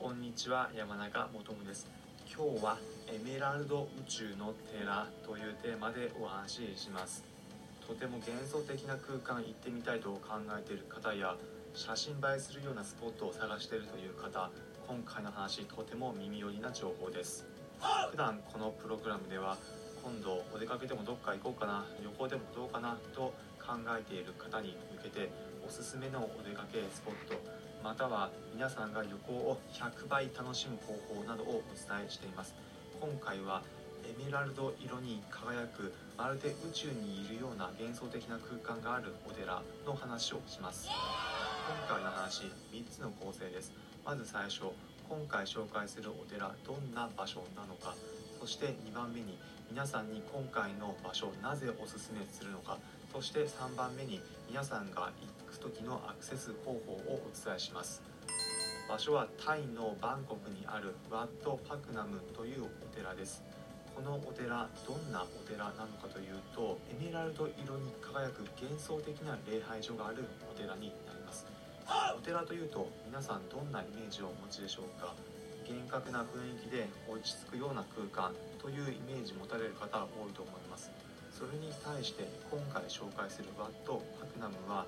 こんにちは山中もとです。今日はエメラルド宇宙の寺というテーマでお話しします。とても幻想的な空間行ってみたいと考えている方や写真映えするようなスポットを探しているという方今回の話とても耳寄りな情報です。普段このプログラムでは今度お出かけでもどっか行こうかな旅行でもどうかなと考えている方に向けておすすめのお出かけスポットまたは皆さんが旅行を100倍楽しむ方法などをお伝えしています。今回はエメラルド色に輝くまるで宇宙にいるような幻想的な空間があるお寺の話をします。今回の話3つの構成です。まず最初今回紹介するお寺どんな場所なのか。そして2番目に皆さんに今回の場所なぜおすすめするのか。そして3番目に皆さんが行く時のアクセス方法をお伝えします。場所はタイのバンコクにあるワット・パクナムというお寺です。このお寺どんなお寺なのかというとエメラルド色に輝く幻想的な礼拝所があるお寺になります。お寺というと皆さんどんなイメージをお持ちでしょうか？厳格な雰囲気で落ち着くような空間というイメージ持たれる方多いと思います。それに対して今回紹介するワット・パクナムは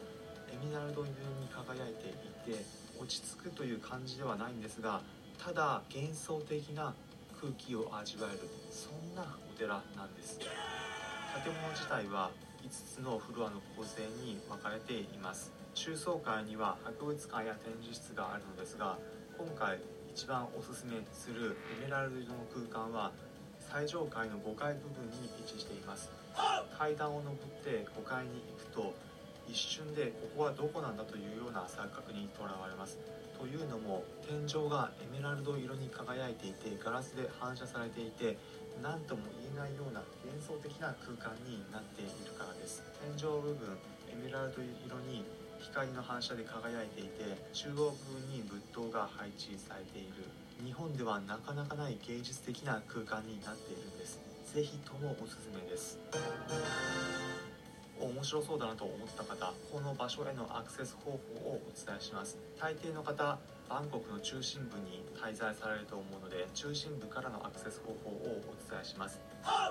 エメラルド色に輝いていて落ち着くという感じではないんですがただ幻想的な空気を味わえるそんなお寺なんです。建物自体は5つのフロアの構成に分かれています。中層階には博物館や展示室があるのですが今回一番おすすめするエメラルド色の空間は最上階の5階部分に位置しています。階段を上って5階に行くと一瞬でここはどこなんだというような錯覚にとらわれます。というのも天井がエメラルド色に輝いていてガラスで反射されていて何とも言えないような幻想的な空間になっているからです。天井部分エメラルド色に光の反射で輝いていて中央部分に仏塔が配置されている。日本ではなかなかない芸術的な空間になっているんです。ぜひともおすすめです。面白そうだなと思った方この場所へのアクセス方法をお伝えします。大抵の方バンコクの中心部に滞在されると思うので中心部からのアクセス方法をお伝えします。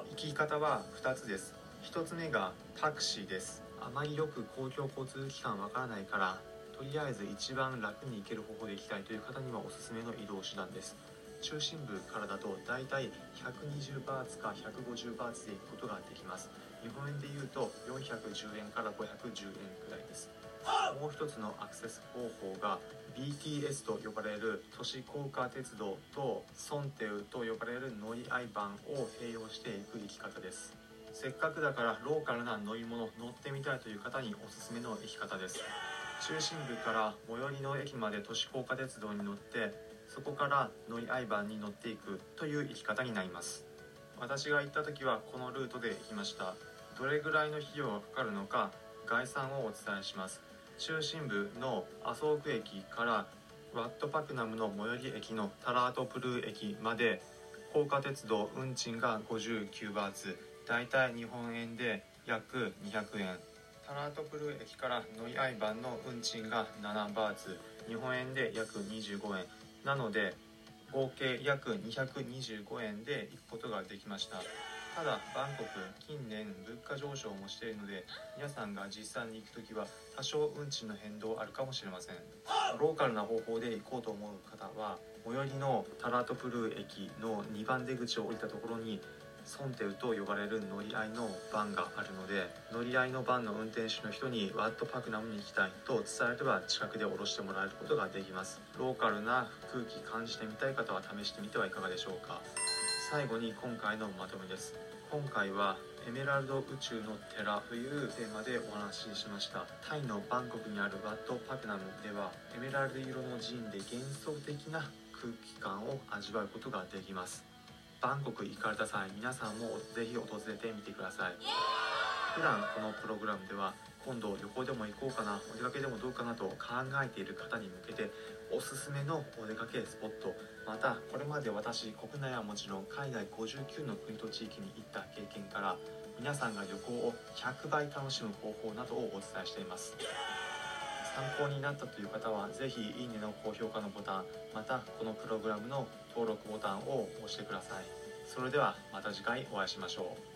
行き方は2つです。1つ目がタクシーですあまりよく公共交通機関わからないからとりあえず一番楽に行ける方法で行きたいという方にはおすすめの移動手段です。中心部からだとだいたい120バーツか150バーツで行くことができます。日本円で言うと410円から510円くらいです。もう一つのアクセス方法が BTS と呼ばれる都市高架鉄道とソンテウと呼ばれる乗り合い版を併用していく行き方です。せっかくだからローカルな乗り物乗ってみたいという方におすすめの行き方です。中心部から最寄りの駅まで都市高架鉄道に乗ってそこから乗り合い版に乗っていくという行き方になります。私が行った時はこのルートで行きました。どれぐらいの費用がかかるのか概算をお伝えします。中心部の麻生区駅からワットパクナムの最寄り駅のタラートプルー駅まで高架鉄道運賃が59バーツ。だいたい日本円で約200円。タラートプル駅から乗り合い版の運賃が7バーツ。日本円で約25円。なので合計約225円で行くことができました。ただバンコク近年物価上昇もしているので皆さんが実際に行く時は多少運賃の変動あるかもしれません。ローカルな方法で行こうと思う方は最寄りのタラートプルー駅の2番出口を降りたところにソンテウと呼ばれる乗り合いのバンがあるので乗り合いのバンの運転手の人にワットパクナムに行きたいと伝えれば近くで降ろしてもらえることができます。ローカルな空気感じてみたい方は試してみてはいかがでしょうか。最後に今回のまとめです。今回はエメラルド宇宙の寺というテーマでお話ししました。タイのバンコクにあるワットパクナムではエメラルド色の寺院で幻想的な空気感を味わうことができます。バンコク行かれた際皆さんもぜひ訪れてみてください。普段このプログラムでは今度旅行でも行こうかなお出かけでもどうかなと考えている方に向けておすすめのお出かけスポットまたこれまで私国内はもちろん海外59の国と地域に行った経験から皆さんが旅行を100倍楽しむ方法などをお伝えしています。参考になったという方は是非いいねの高評価のボタンまたこのプログラムの登録ボタンを押してください。それではまた次回お会いしましょう。